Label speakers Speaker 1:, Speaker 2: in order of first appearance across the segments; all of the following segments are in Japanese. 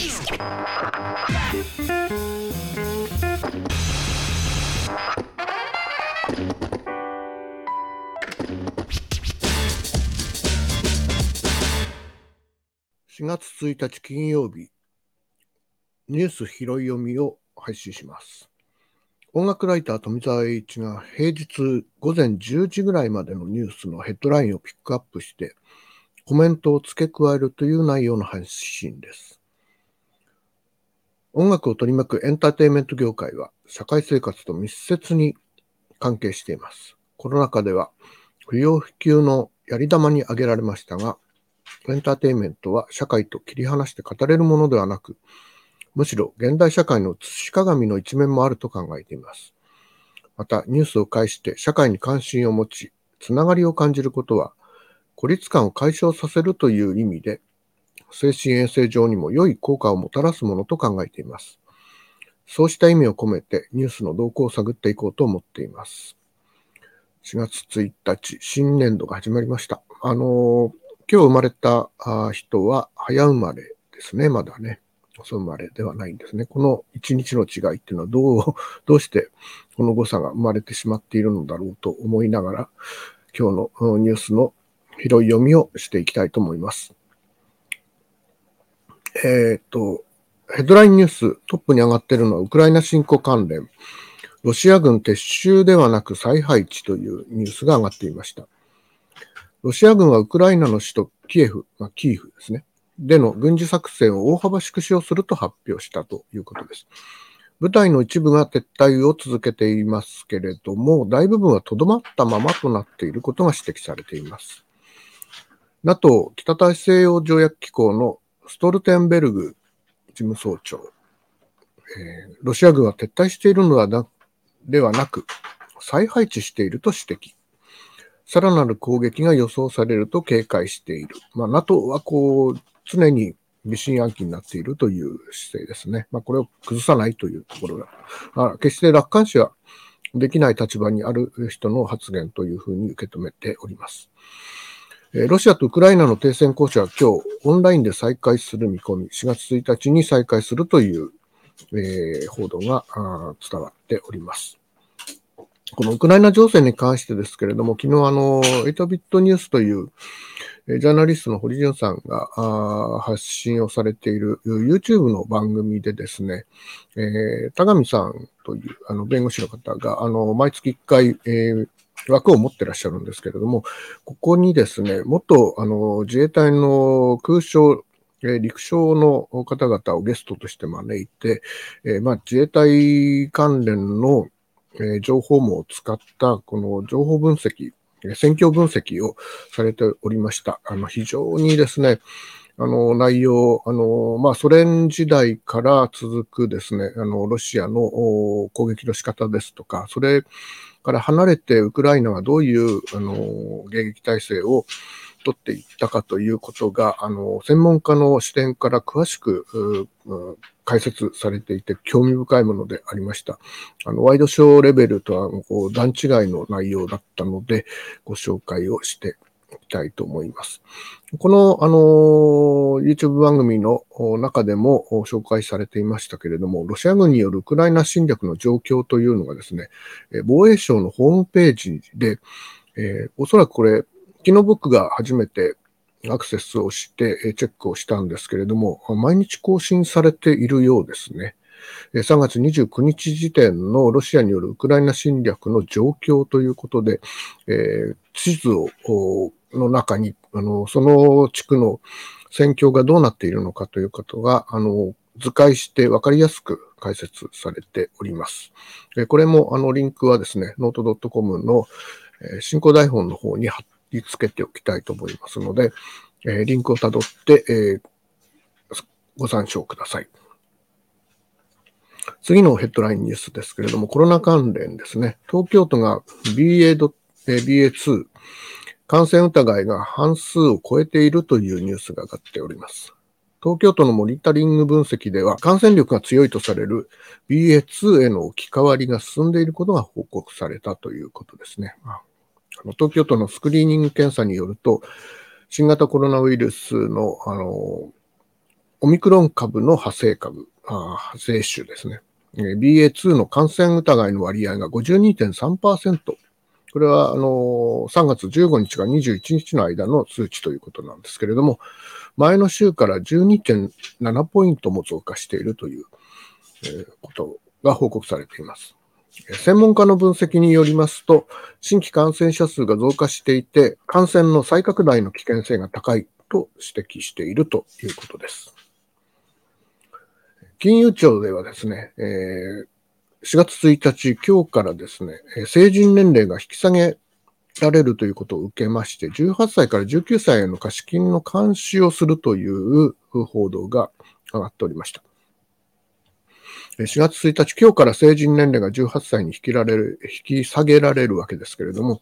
Speaker 1: 4月1日金曜日、ニュース拾い読みを配信します。音楽ライター富澤栄一が平日午前10時ぐらいまでのニュースのヘッドラインをピックアップしてコメントを付け加えるという内容の配信です。音楽を取り巻くエンターテインメント業界は社会生活と密接に関係しています。コロナ禍では不要不急のやり玉に挙げられましたが、エンターテインメントは社会と切り離して語れるものではなく、むしろ現代社会の映し鏡の一面もあると考えています。また、ニュースを介して社会に関心を持ち、つながりを感じることは、孤立感を解消させるという意味で、精神衛生上にも良い効果をもたらすものと考えています。そうした意味を込めてニュースの動向を探っていこうと思っています。4月1日、新年度が始まりました。あの今日生まれた人は早生まれですね、まだね。遅生まれではないんですね。この一日の違いっていうのはどう、どうしてこの誤差が生まれてしまっているのだろうと思いながら、今日のニュースの広い読みをしていきたいと思います。えっ、と、ヘッドラインニューストップに上がっているのはウクライナ侵攻関連。ロシア軍撤収ではなく再配置というニュースが上がっていました。ロシア軍はウクライナの首都キエフ、まあ、キーフですね、での軍事作戦を大幅縮小すると発表したということです。部隊の一部が撤退を続けていますけれども、大部分はとどまったままとなっていることが指摘されています。NATO 北大西洋条約機構のストルテンベルグ事務総長、えー、ロシア軍は撤退しているのはではなく、再配置していると指摘。さらなる攻撃が予想されると警戒している。まあ、NATO はこう、常に疑心暗鬼になっているという姿勢ですね。まあ、これを崩さないというところが、あ決して楽観視はできない立場にある人の発言というふうに受け止めております。ロシアとウクライナの停戦交渉は今日オンラインで再開する見込み、4月1日に再開するという、えー、報道が伝わっております。このウクライナ情勢に関してですけれども、昨日あの、8ビットニュースという、えジャーナリストの堀潤さんがあ発信をされている YouTube の番組でですね、えー、田上さんというあの弁護士の方が、あの、毎月1回、えー、枠を持ってらっしゃるんですけれども、ここにですね、元あの自衛隊の空将、え陸将の方々をゲストとして招いて、え、まあ、自衛隊関連のえ情報網を使ったこの情報分析、戦況分析をされておりました。あの非常にですね、あの内容、あのまあ、ソ連時代から続くですね、あのロシアの攻撃の仕方ですとか、それから離れてウクライナがどういうあの迎撃体制を取っていったかということが、あの、専門家の視点から詳しく、解説されていて興味深いものでありました。あの、ワイドショーレベルとはこう段違いの内容だったので、ご紹介をしてたいと思います。この、あの、YouTube 番組の中でも紹介されていましたけれども、ロシア軍によるウクライナ侵略の状況というのがですね、防衛省のホームページで、えー、おそらくこれ、昨日僕が初めてアクセスをしてチェックをしたんですけれども、毎日更新されているようですね。3月29日時点のロシアによるウクライナ侵略の状況ということで、えー、地図をの中にあのその地区の戦況がどうなっているのかということがあの図解して分かりやすく解説されております。これもあのリンクはですね、 note.com の進行台本の方に貼り付けておきたいと思いますので、えー、リンクをたどって、えー、ご参照ください。次のヘッドラインニュースですけれども、コロナ関連ですね。東京都が BA. BA2 感染疑いが半数を超えているというニュースが上がっております。東京都のモニタリング分析では、感染力が強いとされる BA2 への置き換わりが進んでいることが報告されたということですね。あの東京都のスクリーニング検査によると、新型コロナウイルスの、あの、オミクロン株の派生株、あ派生種ですね。BA.2 の感染疑いの割合が52.3%。これは、あの、3月15日から21日の間の数値ということなんですけれども、前の週から12.7ポイントも増加しているという、えことが報告されています。専門家の分析によりますと、新規感染者数が増加していて、感染の再拡大の危険性が高いと指摘しているということです。金融庁ではですね、えー、4月1日、今日からですね、成人年齢が引き下げられるということを受けまして、18歳から19歳への貸金の監視をするという報道が上がっておりました。4月1日、今日から成人年齢が18歳に引きられる引き下げられるわけですけれども、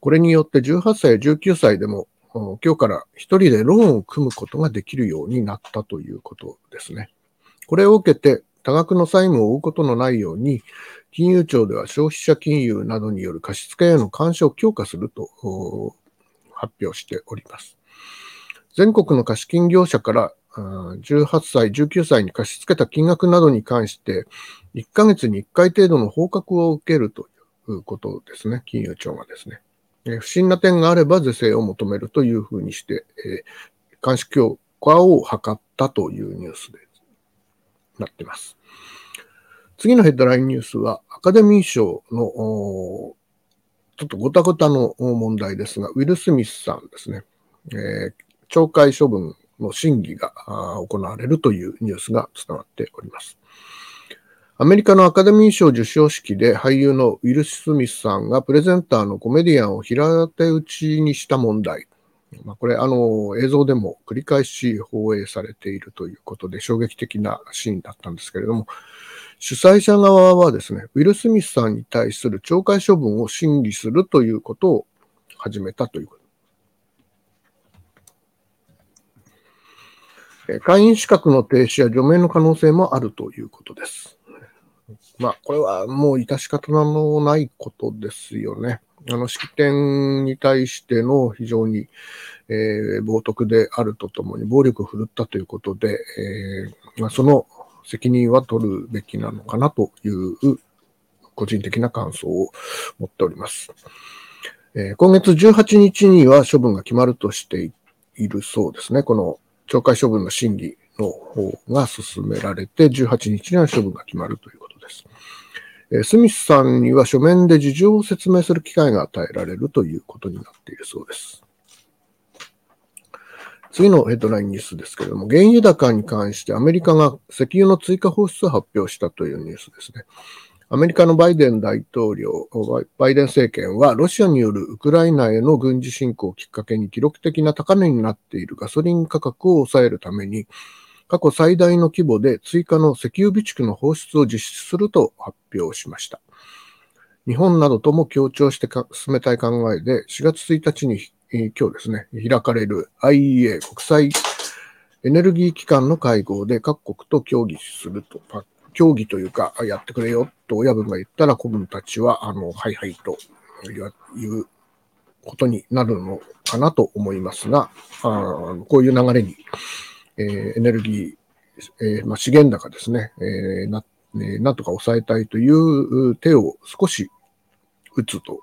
Speaker 1: これによって18歳や19歳でも、今日から一人でローンを組むことができるようになったということですね。これを受けて、多額の債務を負うことのないように、金融庁では消費者金融などによる貸付への監視を強化すると発表しております。全国の貸金業者から18歳、19歳に貸し付けた金額などに関して、1ヶ月に1回程度の報告を受けるということですね、金融庁がですね。不審な点があれば是正を求めるというふうにして、監視強化を図ったというニュースでなっています。次のヘッドラインニュースは、アカデミー賞のちょっとごたごたの問題ですが、ウィル・スミスさんですね、えー、懲戒処分の審議が行われるというニュースが伝わっております。アメリカのアカデミー賞授賞式で俳優のウィル・スミスさんがプレゼンターのコメディアンを平手打ちにした問題。まあ、これ、あの、映像でも繰り返し放映されているということで衝撃的なシーンだったんですけれども、主催者側はですね、ウィル・スミスさんに対する懲戒処分を審議するということを始めたということ。会員資格の停止や除名の可能性もあるということです。まあ、これはもう致し方のないことですよね。あの、式典に対しての非常に、えー、冒涜であるとともに暴力を振るったということで、えーまあ、その責任は取るべきなのかなという個人的な感想を持っております。えー、今月18日には処分が決まるとしているそうですね。この懲戒処分の審議の方が進められて、18日には処分が決まるということです。スミスさんには書面で事情を説明する機会が与えられるということになっているそうです。次のヘッドラインニュースですけれども、原油高に関してアメリカが石油の追加放出を発表したというニュースですね。アメリカのバイデン大統領、バイデン政権は、ロシアによるウクライナへの軍事侵攻をきっかけに記録的な高値になっているガソリン価格を抑えるために、過去最大の規模で追加の石油備蓄の放出を実施すると発表しました。日本などとも協調して進めたい考えで、4月1日に今日ですね、開かれる IEA 国際エネルギー機関の会合で各国と協議すると、協議というか、やってくれよと親分が言ったら、子分たちは、あの、はいはいということになるのかなと思いますが、あこういう流れに、えー、エネルギー、えー、まあ、資源高ですね、えー、な、えなんとか抑えたいという手を少し打つと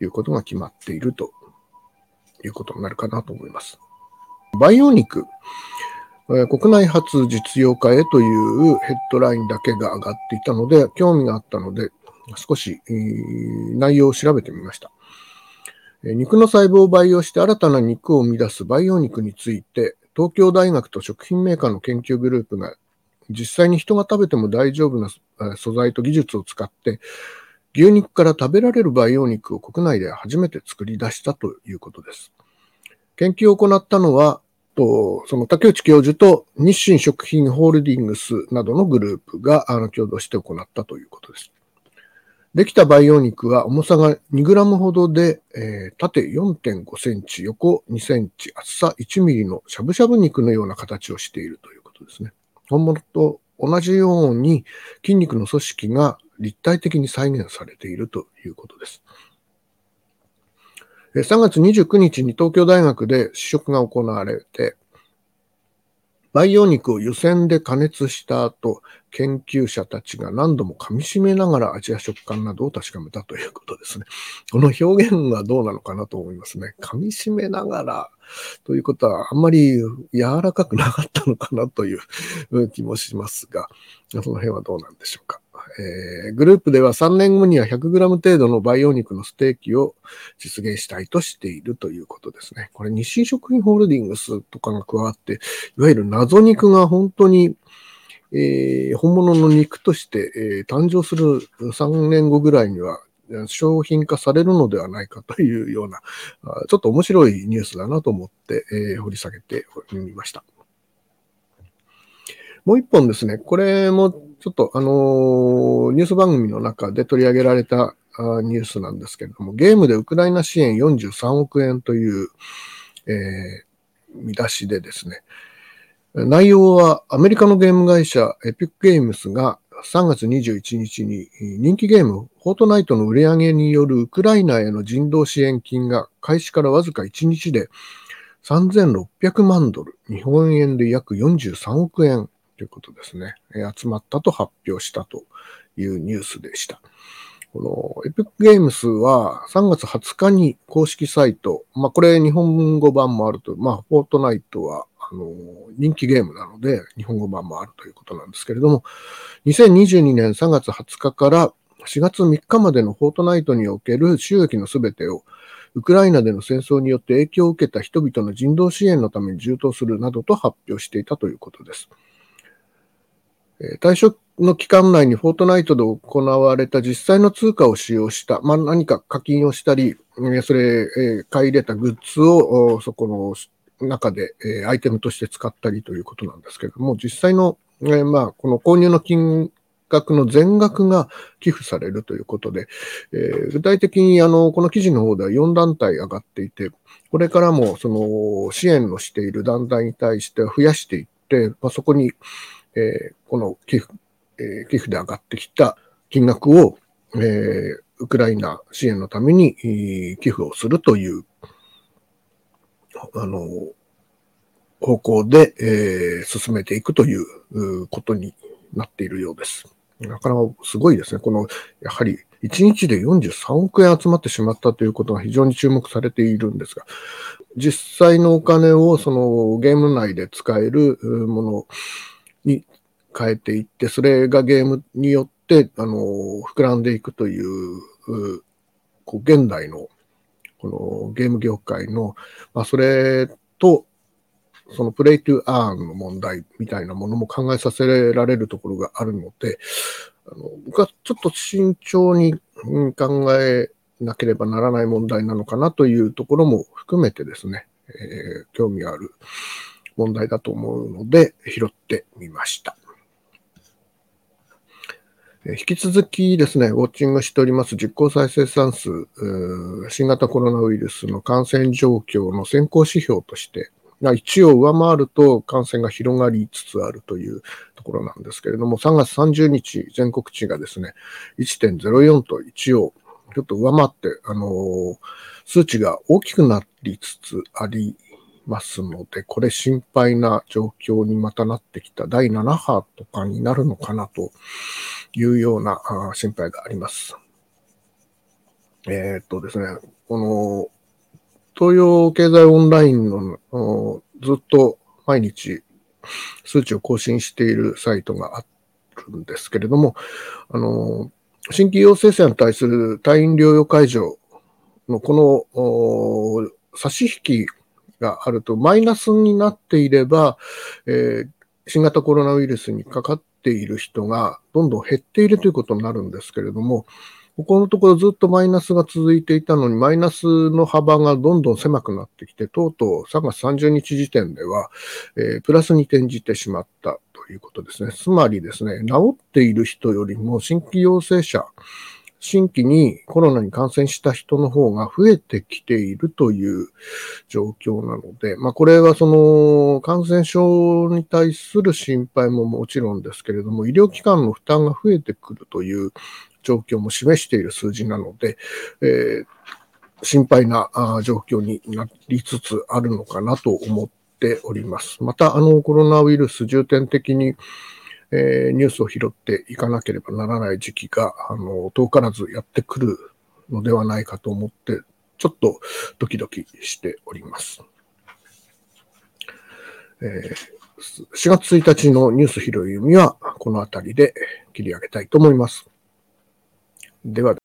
Speaker 1: いうことが決まっているということになるかなと思います。培養肉、え国内初実用化へというヘッドラインだけが上がっていたので、興味があったので、少し、内容を調べてみました。肉の細胞を培養して新たな肉を生み出す培養肉について、東京大学と食品メーカーの研究グループが実際に人が食べても大丈夫な素材と技術を使って牛肉から食べられる培養肉を国内で初めて作り出したということです。研究を行ったのは、とその竹内教授と日清食品ホールディングスなどのグループが共同して行ったということです。できた培養肉は重さが2グラムほどで、えー、縦4.5センチ、横2センチ、厚さ1ミリのしゃぶしゃぶ肉のような形をしているということですね。本物と同じように筋肉の組織が立体的に再現されているということです。3月29日に東京大学で試食が行われて、培養肉を湯煎で加熱した後、研究者たちが何度も噛み締めながら味や食感などを確かめたということですね。この表現はどうなのかなと思いますね。噛み締めながらということはあんまり柔らかくなかったのかなという気もしますが、その辺はどうなんでしょうか。えー、グループでは3年後には 100g 程度の培養肉のステーキを実現したいとしているということですね。これ日清食品ホールディングスとかが加わって、いわゆる謎肉が本当に、えー、本物の肉として、えー、誕生する3年後ぐらいには商品化されるのではないかというような、ちょっと面白いニュースだなと思って、えー、掘り下げてみました。もう一本ですね、これもちょっとあの、ニュース番組の中で取り上げられたニュースなんですけれども、ゲームでウクライナ支援43億円という、えー、見出しでですね、内容はアメリカのゲーム会社エピックゲームスが3月21日に人気ゲームフォートナイトの売り上げによるウクライナへの人道支援金が開始からわずか1日で3600万ドル、日本円で約43億円。ということですね、集まったと発表したというニュースでした。このエピックゲームスは3月20日に公式サイト、まあこれ日本語版もあると、まあフォートナイトはあの人気ゲームなので日本語版もあるということなんですけれども、2022年3月20日から4月3日までのフォートナイトにおける収益のすべてをウクライナでの戦争によって影響を受けた人々の人道支援のために充当するなどと発表していたということです。対象の期間内にフォートナイトで行われた実際の通貨を使用した、まあ、何か課金をしたり、それ、買い入れたグッズをそこの中でアイテムとして使ったりということなんですけれども、実際の、まあ、この購入の金額の全額が寄付されるということで、え、具体的にあのこの記事の方では4団体上がっていて、これからもその支援をしている団体に対しては増やしていって、まあ、そこにえ、この寄付、え、寄付で上がってきた金額を、え、ウクライナ支援のために、寄付をするという、あの、方向で、え、進めていくということになっているようです。なかなかすごいですね。この、やはり1日で43億円集まってしまったということが非常に注目されているんですが、実際のお金をそのゲーム内で使えるものに変えていって、それがゲームによって、あの、膨らんでいくという、こう現代の、このゲーム業界の、まあ、それと、そのプレイトゥアーンの問題みたいなものも考えさせられるところがあるので、あの僕はちょっと慎重に考えなければならない問題なのかなというところも含めてですね、えー、興味ある問題だと思うので、拾ってみました。引き続きですね、ウォッチングしております実効再生産数、新型コロナウイルスの感染状況の先行指標として、1を上回ると感染が広がりつつあるというところなんですけれども、3月30日、全国値がですね、1.04と1をちょっと上回って、あの数値が大きくなりつつありますので、これ心配な状況にまたなってきた第7波とかになるのかなというような心配があります。えー、っとですね、この東洋経済オンラインのずっと毎日数値を更新しているサイトがあるんですけれども、あの、新規陽性者に対する退院療養解除のこの差し引きがあると、マイナスになっていれば、えー、新型コロナウイルスにかかっている人がどんどん減っているということになるんですけれども、ここのところずっとマイナスが続いていたのに、マイナスの幅がどんどん狭くなってきて、とうとう3月30日時点では、えー、プラスに転じてしまったということですね。つまりですね、治っている人よりも新規陽性者、新規にコロナに感染した人の方が増えてきているという状況なので、まあこれはその感染症に対する心配ももちろんですけれども、医療機関の負担が増えてくるという状況も示している数字なので、えー、心配な状況になりつつあるのかなと思っっております。また、あの、コロナウイルス重点的に、えーニュースを拾っていかなければならない時期が、あの、遠からずやってくるのではないかと思って、ちょっとドキドキしております。えー4月1日のニュース拾い読みは、この辺りで切り上げたいと思います。では、